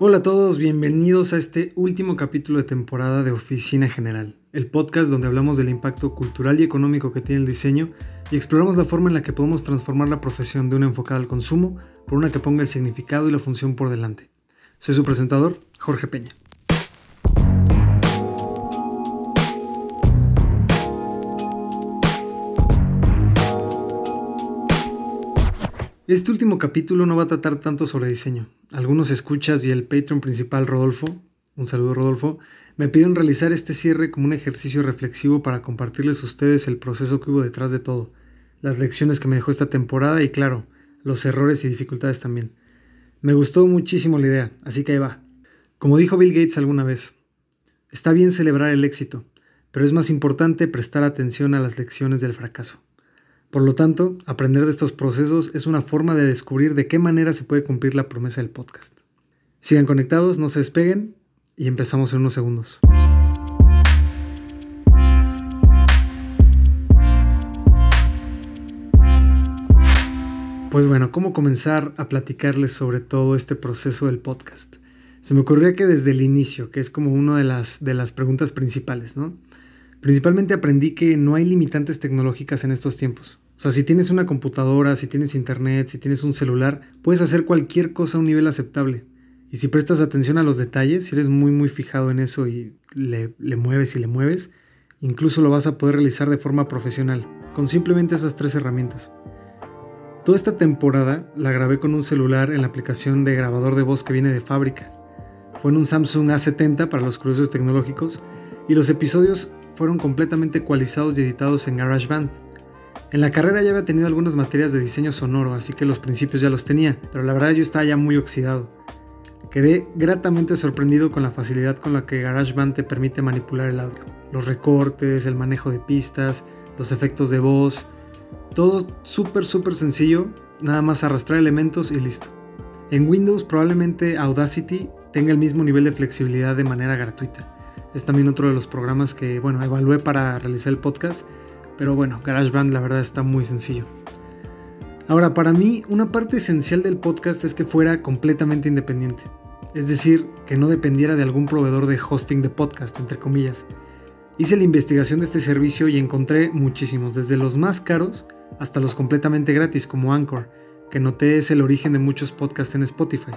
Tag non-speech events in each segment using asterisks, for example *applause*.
Hola a todos, bienvenidos a este último capítulo de temporada de Oficina General, el podcast donde hablamos del impacto cultural y económico que tiene el diseño y exploramos la forma en la que podemos transformar la profesión de una enfocada al consumo por una que ponga el significado y la función por delante. Soy su presentador, Jorge Peña. Este último capítulo no va a tratar tanto sobre diseño. Algunos escuchas y el Patreon principal Rodolfo, un saludo Rodolfo, me pidieron realizar este cierre como un ejercicio reflexivo para compartirles a ustedes el proceso que hubo detrás de todo, las lecciones que me dejó esta temporada y claro, los errores y dificultades también. Me gustó muchísimo la idea, así que ahí va. Como dijo Bill Gates alguna vez, está bien celebrar el éxito, pero es más importante prestar atención a las lecciones del fracaso. Por lo tanto, aprender de estos procesos es una forma de descubrir de qué manera se puede cumplir la promesa del podcast. Sigan conectados, no se despeguen y empezamos en unos segundos. Pues bueno, ¿cómo comenzar a platicarles sobre todo este proceso del podcast? Se me ocurrió que desde el inicio, que es como una de las, de las preguntas principales, ¿no? Principalmente aprendí que no hay limitantes tecnológicas en estos tiempos. O sea, si tienes una computadora, si tienes internet, si tienes un celular, puedes hacer cualquier cosa a un nivel aceptable. Y si prestas atención a los detalles, si eres muy muy fijado en eso y le, le mueves y le mueves, incluso lo vas a poder realizar de forma profesional, con simplemente esas tres herramientas. Toda esta temporada la grabé con un celular en la aplicación de grabador de voz que viene de fábrica. Fue en un Samsung A70 para los curiosos tecnológicos y los episodios fueron completamente ecualizados y editados en GarageBand. En la carrera ya había tenido algunas materias de diseño sonoro, así que los principios ya los tenía, pero la verdad yo estaba ya muy oxidado. Quedé gratamente sorprendido con la facilidad con la que GarageBand te permite manipular el audio. Los recortes, el manejo de pistas, los efectos de voz, todo súper súper sencillo, nada más arrastrar elementos y listo. En Windows probablemente Audacity tenga el mismo nivel de flexibilidad de manera gratuita. Es también otro de los programas que, bueno, evalué para realizar el podcast. Pero bueno, GarageBand la verdad está muy sencillo. Ahora, para mí, una parte esencial del podcast es que fuera completamente independiente. Es decir, que no dependiera de algún proveedor de hosting de podcast, entre comillas. Hice la investigación de este servicio y encontré muchísimos, desde los más caros hasta los completamente gratis como Anchor, que noté es el origen de muchos podcasts en Spotify.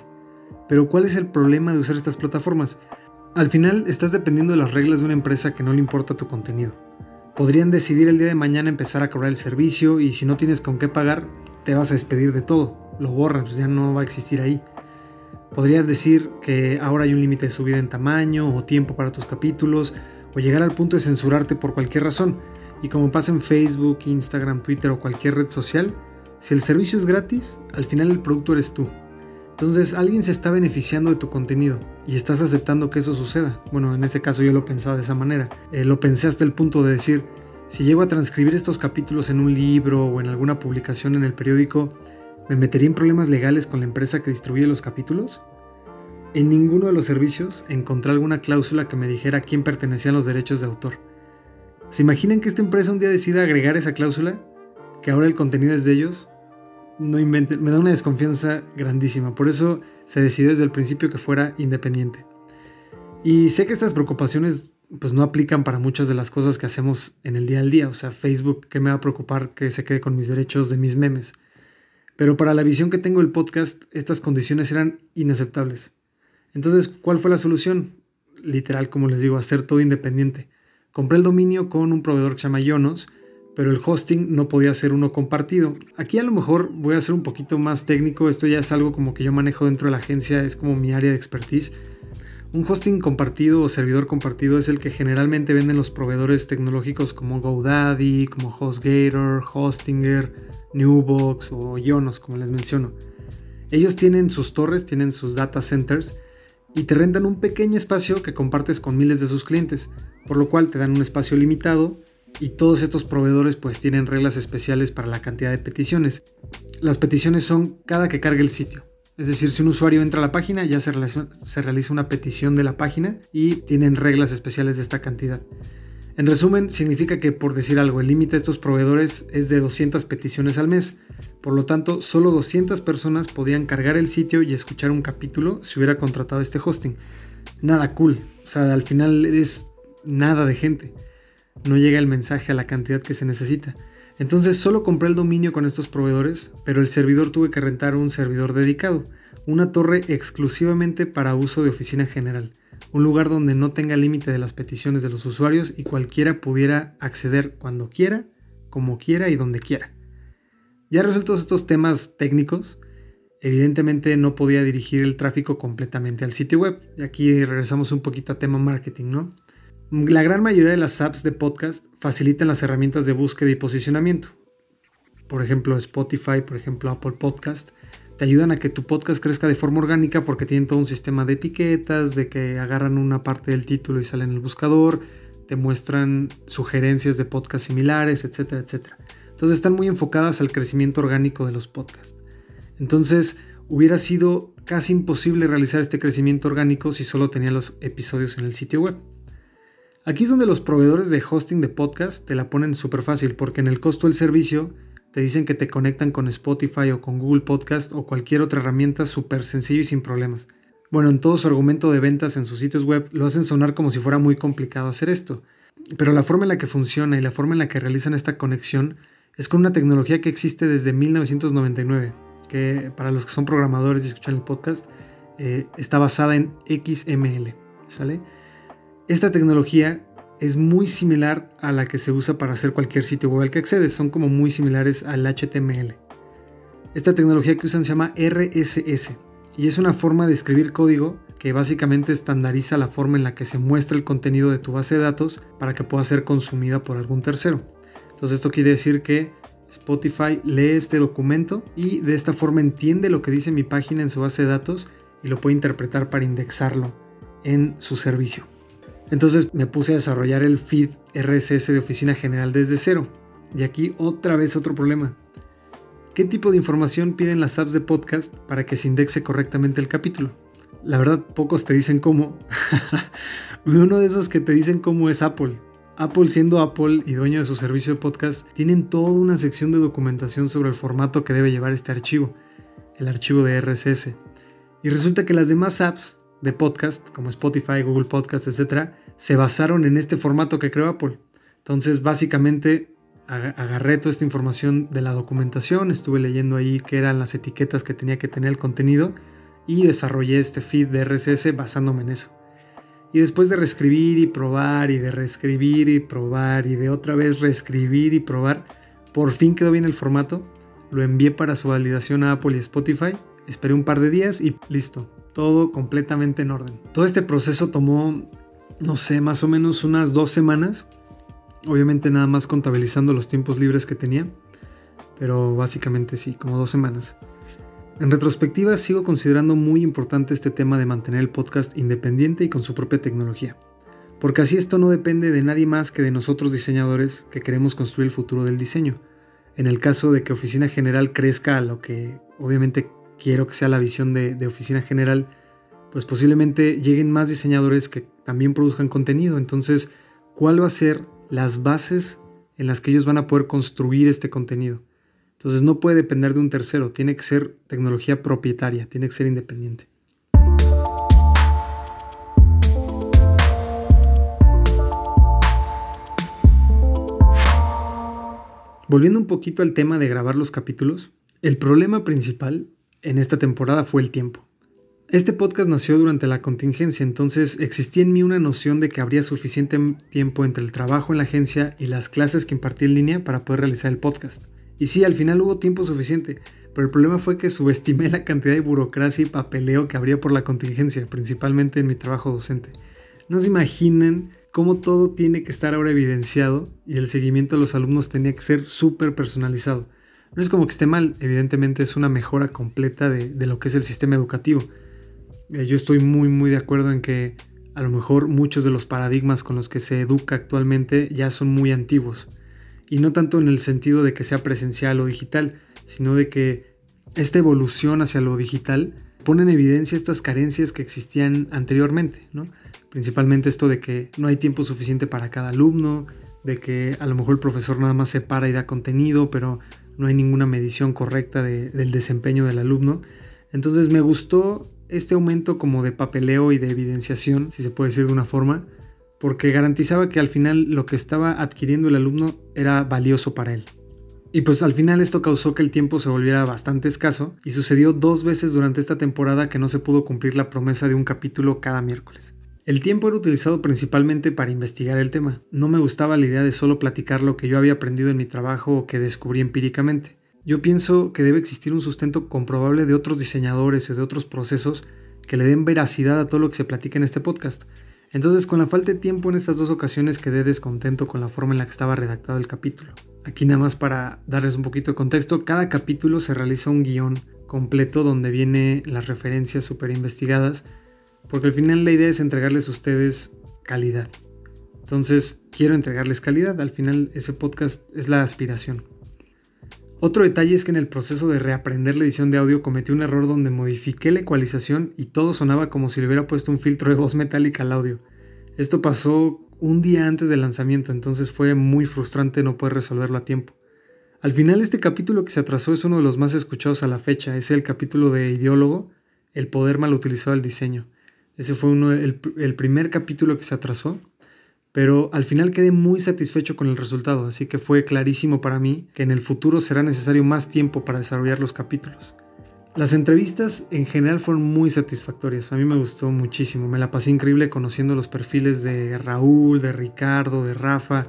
Pero ¿cuál es el problema de usar estas plataformas? Al final estás dependiendo de las reglas de una empresa que no le importa tu contenido. Podrían decidir el día de mañana empezar a cobrar el servicio y si no tienes con qué pagar, te vas a despedir de todo. Lo borran, pues ya no va a existir ahí. Podrían decir que ahora hay un límite de subida en tamaño o tiempo para tus capítulos o llegar al punto de censurarte por cualquier razón. Y como pasa en Facebook, Instagram, Twitter o cualquier red social, si el servicio es gratis, al final el producto eres tú entonces alguien se está beneficiando de tu contenido y estás aceptando que eso suceda. Bueno, en ese caso yo lo pensaba de esa manera. Eh, lo pensé hasta el punto de decir, si llego a transcribir estos capítulos en un libro o en alguna publicación en el periódico, ¿me metería en problemas legales con la empresa que distribuye los capítulos? En ninguno de los servicios encontré alguna cláusula que me dijera a quién pertenecían los derechos de autor. ¿Se imaginan que esta empresa un día decida agregar esa cláusula? ¿Que ahora el contenido es de ellos? No inventen, me da una desconfianza grandísima. Por eso se decidió desde el principio que fuera independiente. Y sé que estas preocupaciones pues no aplican para muchas de las cosas que hacemos en el día al día. O sea, Facebook, ¿qué me va a preocupar que se quede con mis derechos de mis memes? Pero para la visión que tengo del podcast, estas condiciones eran inaceptables. Entonces, ¿cuál fue la solución? Literal, como les digo, hacer todo independiente. Compré el dominio con un proveedor que se llama Yonos pero el hosting no podía ser uno compartido. Aquí a lo mejor voy a ser un poquito más técnico, esto ya es algo como que yo manejo dentro de la agencia, es como mi área de expertise. Un hosting compartido o servidor compartido es el que generalmente venden los proveedores tecnológicos como GoDaddy, como HostGator, Hostinger, Newbox o Ionos, como les menciono. Ellos tienen sus torres, tienen sus data centers y te rentan un pequeño espacio que compartes con miles de sus clientes, por lo cual te dan un espacio limitado y todos estos proveedores pues tienen reglas especiales para la cantidad de peticiones. Las peticiones son cada que cargue el sitio. Es decir, si un usuario entra a la página, ya se realiza, una petición de la página y tienen reglas especiales de esta cantidad. En resumen, significa que por decir algo, el límite de estos proveedores es de 200 peticiones al mes. Por lo tanto, solo 200 personas podían cargar el sitio y escuchar un capítulo si hubiera contratado este hosting. Nada cool. O sea, al final es nada de gente. No llega el mensaje a la cantidad que se necesita. Entonces solo compré el dominio con estos proveedores, pero el servidor tuve que rentar un servidor dedicado, una torre exclusivamente para uso de oficina general un lugar donde no tenga límite de las peticiones de los usuarios y cualquiera pudiera acceder cuando quiera, como quiera y donde quiera. Ya resueltos estos temas técnicos, evidentemente no podía dirigir el tráfico completamente al sitio web. Y aquí regresamos un poquito a tema marketing, ¿no? La gran mayoría de las apps de podcast facilitan las herramientas de búsqueda y posicionamiento. Por ejemplo, Spotify, por ejemplo, Apple Podcast te ayudan a que tu podcast crezca de forma orgánica porque tienen todo un sistema de etiquetas, de que agarran una parte del título y salen en el buscador, te muestran sugerencias de podcasts similares, etcétera, etcétera. Entonces están muy enfocadas al crecimiento orgánico de los podcasts. Entonces hubiera sido casi imposible realizar este crecimiento orgánico si solo tenía los episodios en el sitio web. Aquí es donde los proveedores de hosting de podcast te la ponen súper fácil porque en el costo del servicio te dicen que te conectan con Spotify o con Google Podcast o cualquier otra herramienta súper sencillo y sin problemas. Bueno, en todo su argumento de ventas en sus sitios web lo hacen sonar como si fuera muy complicado hacer esto. Pero la forma en la que funciona y la forma en la que realizan esta conexión es con una tecnología que existe desde 1999, que para los que son programadores y escuchan el podcast, eh, está basada en XML. ¿Sale? Esta tecnología es muy similar a la que se usa para hacer cualquier sitio web al que accedes, son como muy similares al HTML. Esta tecnología que usan se llama RSS y es una forma de escribir código que básicamente estandariza la forma en la que se muestra el contenido de tu base de datos para que pueda ser consumida por algún tercero. Entonces esto quiere decir que Spotify lee este documento y de esta forma entiende lo que dice mi página en su base de datos y lo puede interpretar para indexarlo en su servicio. Entonces me puse a desarrollar el feed RSS de Oficina General desde cero. Y aquí otra vez otro problema. ¿Qué tipo de información piden las apps de podcast para que se indexe correctamente el capítulo? La verdad, pocos te dicen cómo. *laughs* Uno de esos que te dicen cómo es Apple. Apple siendo Apple y dueño de su servicio de podcast, tienen toda una sección de documentación sobre el formato que debe llevar este archivo, el archivo de RSS. Y resulta que las demás apps de podcast, como Spotify, Google Podcast, etc., se basaron en este formato que creó Apple. Entonces, básicamente, agarré toda esta información de la documentación, estuve leyendo ahí qué eran las etiquetas que tenía que tener el contenido y desarrollé este feed de RSS basándome en eso. Y después de reescribir y probar y de reescribir y probar y de otra vez reescribir y probar, por fin quedó bien el formato, lo envié para su validación a Apple y Spotify, esperé un par de días y listo, todo completamente en orden. Todo este proceso tomó, no sé, más o menos unas dos semanas. Obviamente nada más contabilizando los tiempos libres que tenía. Pero básicamente sí, como dos semanas. En retrospectiva sigo considerando muy importante este tema de mantener el podcast independiente y con su propia tecnología. Porque así esto no depende de nadie más que de nosotros diseñadores que queremos construir el futuro del diseño. En el caso de que Oficina General crezca a lo que obviamente quiero que sea la visión de, oficina general, pues posiblemente lleguen más diseñadores que también produzcan contenido. Entonces, ¿cuál va a ser las bases en las que ellos van a poder construir este contenido? Entonces no puede depender de un tercero, tiene que ser tecnología propietaria, tiene que ser independiente. Volviendo un poquito al tema de grabar los capítulos, el problema principal en esta temporada fue el tiempo. Este podcast nació durante la contingencia, entonces existía en mí una noción de que habría suficiente tiempo entre el trabajo en la agencia y las clases que impartí en línea para poder realizar el podcast. Y sí, al final hubo tiempo suficiente, pero el problema fue que subestimé la cantidad de burocracia y papeleo que habría por la contingencia, principalmente en mi trabajo docente. No se imaginen cómo todo tiene que estar ahora evidenciado y el seguimiento de los alumnos tenía que ser súper personalizado. No es como que esté mal, evidentemente es una mejora completa de, lo que es el sistema educativo. Eh, yo estoy muy muy de acuerdo en que a lo mejor muchos de los paradigmas con los que se educa actualmente ya son muy antiguos. Y no tanto en el sentido de que sea presencial o digital, sino de que esta evolución hacia lo digital pone en evidencia estas carencias que existían anteriormente, principalmente esto de que no hay tiempo suficiente para cada alumno, de que a lo mejor el profesor nada más se para y da contenido, pero no hay ninguna medición correcta del desempeño del alumno. Entonces me gustó este aumento como de papeleo y de evidenciación, si se puede decir de una forma, porque garantizaba que al final lo que estaba adquiriendo el alumno era valioso para él. Y pues al final esto causó que el tiempo se volviera bastante escaso y sucedió dos veces durante esta temporada que no se pudo cumplir la promesa de un capítulo cada miércoles. El tiempo era utilizado principalmente para investigar el tema. No me gustaba la idea de solo platicar lo que yo había aprendido en mi trabajo o que descubrí empíricamente. Yo pienso que debe existir un sustento comprobable de otros diseñadores y de otros procesos que le den veracidad a todo lo que se platica en este podcast. Entonces, con la falta de tiempo en estas dos ocasiones quedé descontento con la forma en la que estaba redactado el capítulo. Aquí nada más para darles un poquito de contexto, cada capítulo se realiza un guion completo donde vienen las referencias super investigadas, porque al final la idea es entregarles a ustedes calidad. Entonces, quiero entregarles calidad, al final ese podcast es la aspiración. Otro detalle es que en el proceso de reaprender la edición de audio cometí un error donde modifiqué la ecualización y todo sonaba como si le hubiera puesto un filtro de voz metálica al audio. Esto pasó un día antes del lanzamiento, entonces fue muy frustrante no poder resolverlo a tiempo. Al final este capítulo que se atrasó es uno de los más escuchados a la fecha, es el capítulo de Ideólogo, el poder mal utilizado del diseño. Ese fue uno, el, el primer capítulo que se atrasó pero al final quedé muy satisfecho con el resultado, así que fue clarísimo para mí que en el futuro será necesario más tiempo para desarrollar los capítulos. Las entrevistas en general fueron muy satisfactorias, a mí me gustó muchísimo, me la pasé increíble conociendo los perfiles de Raúl, de Ricardo, de Rafa,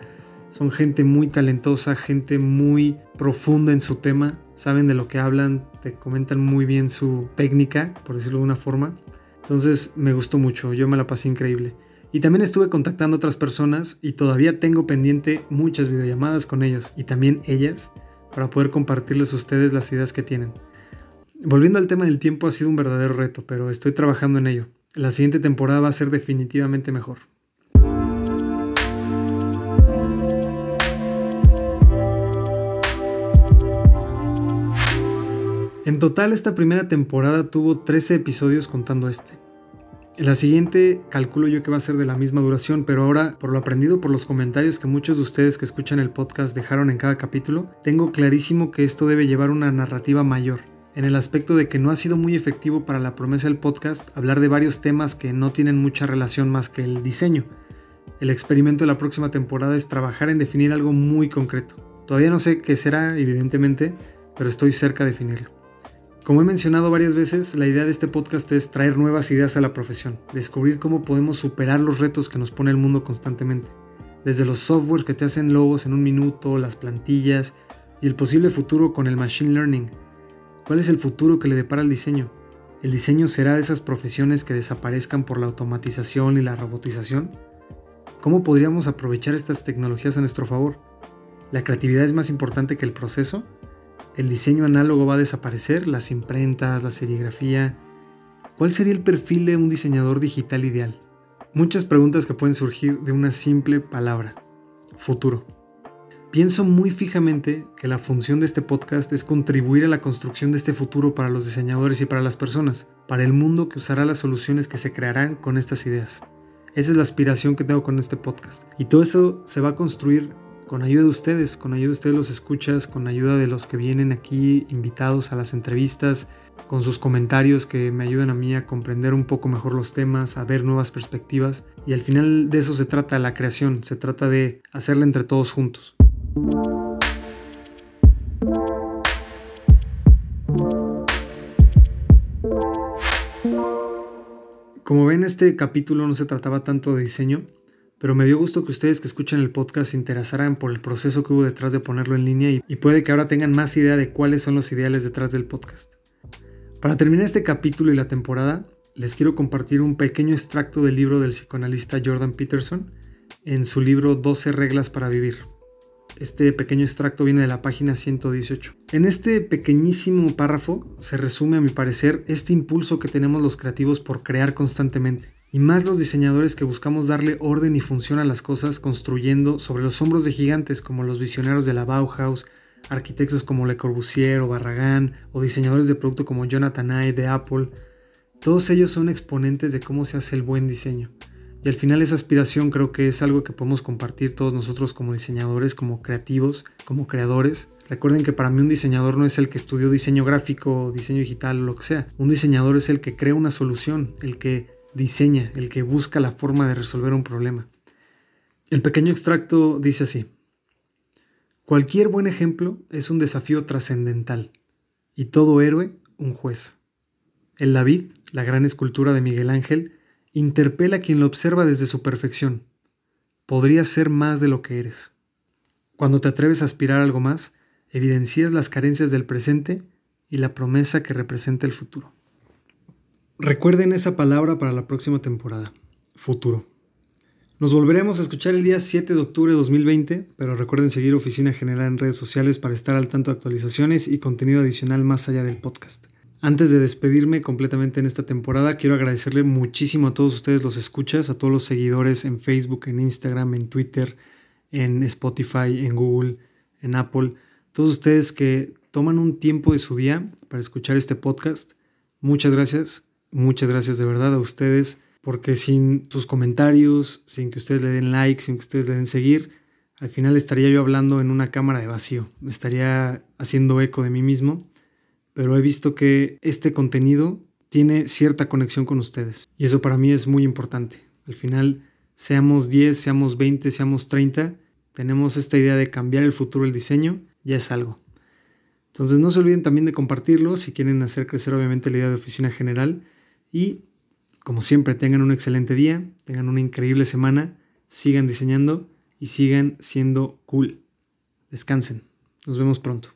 son gente muy talentosa, gente muy profunda en su tema, saben de lo que hablan, te comentan muy bien su técnica, por decirlo de una forma, entonces me gustó mucho, yo me la pasé increíble. Y también estuve contactando otras personas y todavía tengo pendiente muchas videollamadas con ellos y también ellas para poder compartirles a ustedes las ideas que tienen. Volviendo al tema del tiempo ha sido un verdadero reto, pero estoy trabajando en ello. La siguiente temporada va a ser definitivamente mejor. En total esta primera temporada tuvo 13 episodios contando este. La siguiente calculo yo que va a ser de la misma duración, pero ahora, por lo aprendido por los comentarios que muchos de ustedes que escuchan el podcast dejaron en cada capítulo, tengo clarísimo que esto debe llevar una narrativa mayor, en el aspecto de que no ha sido muy efectivo para la promesa del podcast hablar de varios temas que no tienen mucha relación más que el diseño. El experimento de la próxima temporada es trabajar en definir algo muy concreto. Todavía no sé qué será, evidentemente, pero estoy cerca de definirlo. Como he mencionado varias veces, la idea de este podcast es traer nuevas ideas a la profesión, descubrir cómo podemos superar los retos que nos pone el mundo constantemente, desde los softwares que te hacen logos en un minuto, las plantillas y el posible futuro con el machine learning. ¿Cuál es el futuro que le depara el diseño? ¿El diseño será de esas profesiones que desaparezcan por la automatización y la robotización? ¿Cómo podríamos aprovechar estas tecnologías a nuestro favor? ¿La creatividad es más importante que el proceso? El diseño análogo va a desaparecer, las imprentas, la serigrafía. ¿Cuál sería el perfil de un diseñador digital ideal? Muchas preguntas que pueden surgir de una simple palabra, futuro. Pienso muy fijamente que la función de este podcast es contribuir a la construcción de este futuro para los diseñadores y para las personas, para el mundo que usará las soluciones que se crearán con estas ideas. Esa es la aspiración que tengo con este podcast. Y todo eso se va a construir con ayuda de ustedes, con ayuda de ustedes los escuchas, con ayuda de los que vienen aquí invitados a las entrevistas, con sus comentarios que me ayudan a mí a comprender un poco mejor los temas, a ver nuevas perspectivas. Y al final de eso se trata la creación, se trata de hacerla entre todos juntos. Como ven, este capítulo no se trataba tanto de diseño, pero me dio gusto que ustedes que escuchan el podcast se interesaran por el proceso que hubo detrás de ponerlo en línea y, puede que ahora tengan más idea de cuáles son los ideales detrás del podcast. Para terminar este capítulo y la temporada, les quiero compartir un pequeño extracto del libro del psicoanalista Jordan Peterson en su libro 12 reglas para vivir. Este pequeño extracto viene de la página 118. En este pequeñísimo párrafo se resume a mi parecer este impulso que tenemos los creativos por crear constantemente y más los diseñadores que buscamos darle orden y función a las cosas construyendo sobre los hombros de gigantes como los visionarios de la Bauhaus, arquitectos como Le Corbusier o Barragán, o diseñadores de producto como Jonathan Ive de Apple. Todos ellos son exponentes de cómo se hace el buen diseño. Y al final esa aspiración creo que es algo que podemos compartir todos nosotros como diseñadores, como creativos, como creadores. Recuerden que para mí un diseñador no es el que estudió diseño gráfico, diseño digital o lo que sea. Un diseñador es el que crea una solución, el que diseña, el que busca la forma de resolver un problema. El pequeño extracto dice así. Cualquier buen ejemplo es un desafío trascendental y todo héroe un juez. El David, la gran escultura de Miguel Ángel, interpela a quien lo observa desde su perfección. Podrías ser más de lo que eres. Cuando te atreves a aspirar a algo más, evidencias las carencias del presente y la promesa que representa el futuro. Recuerden esa palabra para la próxima temporada, futuro. Nos volveremos a escuchar el día 7 de octubre de 2020, pero recuerden seguir Oficina General en redes sociales para estar al tanto de actualizaciones y contenido adicional más allá del podcast. Antes de despedirme completamente en esta temporada, quiero agradecerle muchísimo a todos ustedes los escuchas, a todos los seguidores en Facebook, en Instagram, en Twitter, en Spotify, en Google, en Apple, todos ustedes que toman un tiempo de su día para escuchar este podcast. Muchas gracias, muchas gracias de verdad a ustedes, porque sin sus comentarios, sin que ustedes le den like, sin que ustedes le den seguir, al final estaría yo hablando en una cámara de vacío, me estaría haciendo eco de mí mismo pero he visto que este contenido tiene cierta conexión con ustedes. Y eso para mí es muy importante. Al final, seamos 10, seamos 20, seamos 30, tenemos esta idea de cambiar el futuro del diseño, ya es algo. Entonces no se olviden también de compartirlo si quieren hacer crecer obviamente la idea de oficina general. Y como siempre, tengan un excelente día, tengan una increíble semana, sigan diseñando y sigan siendo cool. Descansen. Nos vemos pronto.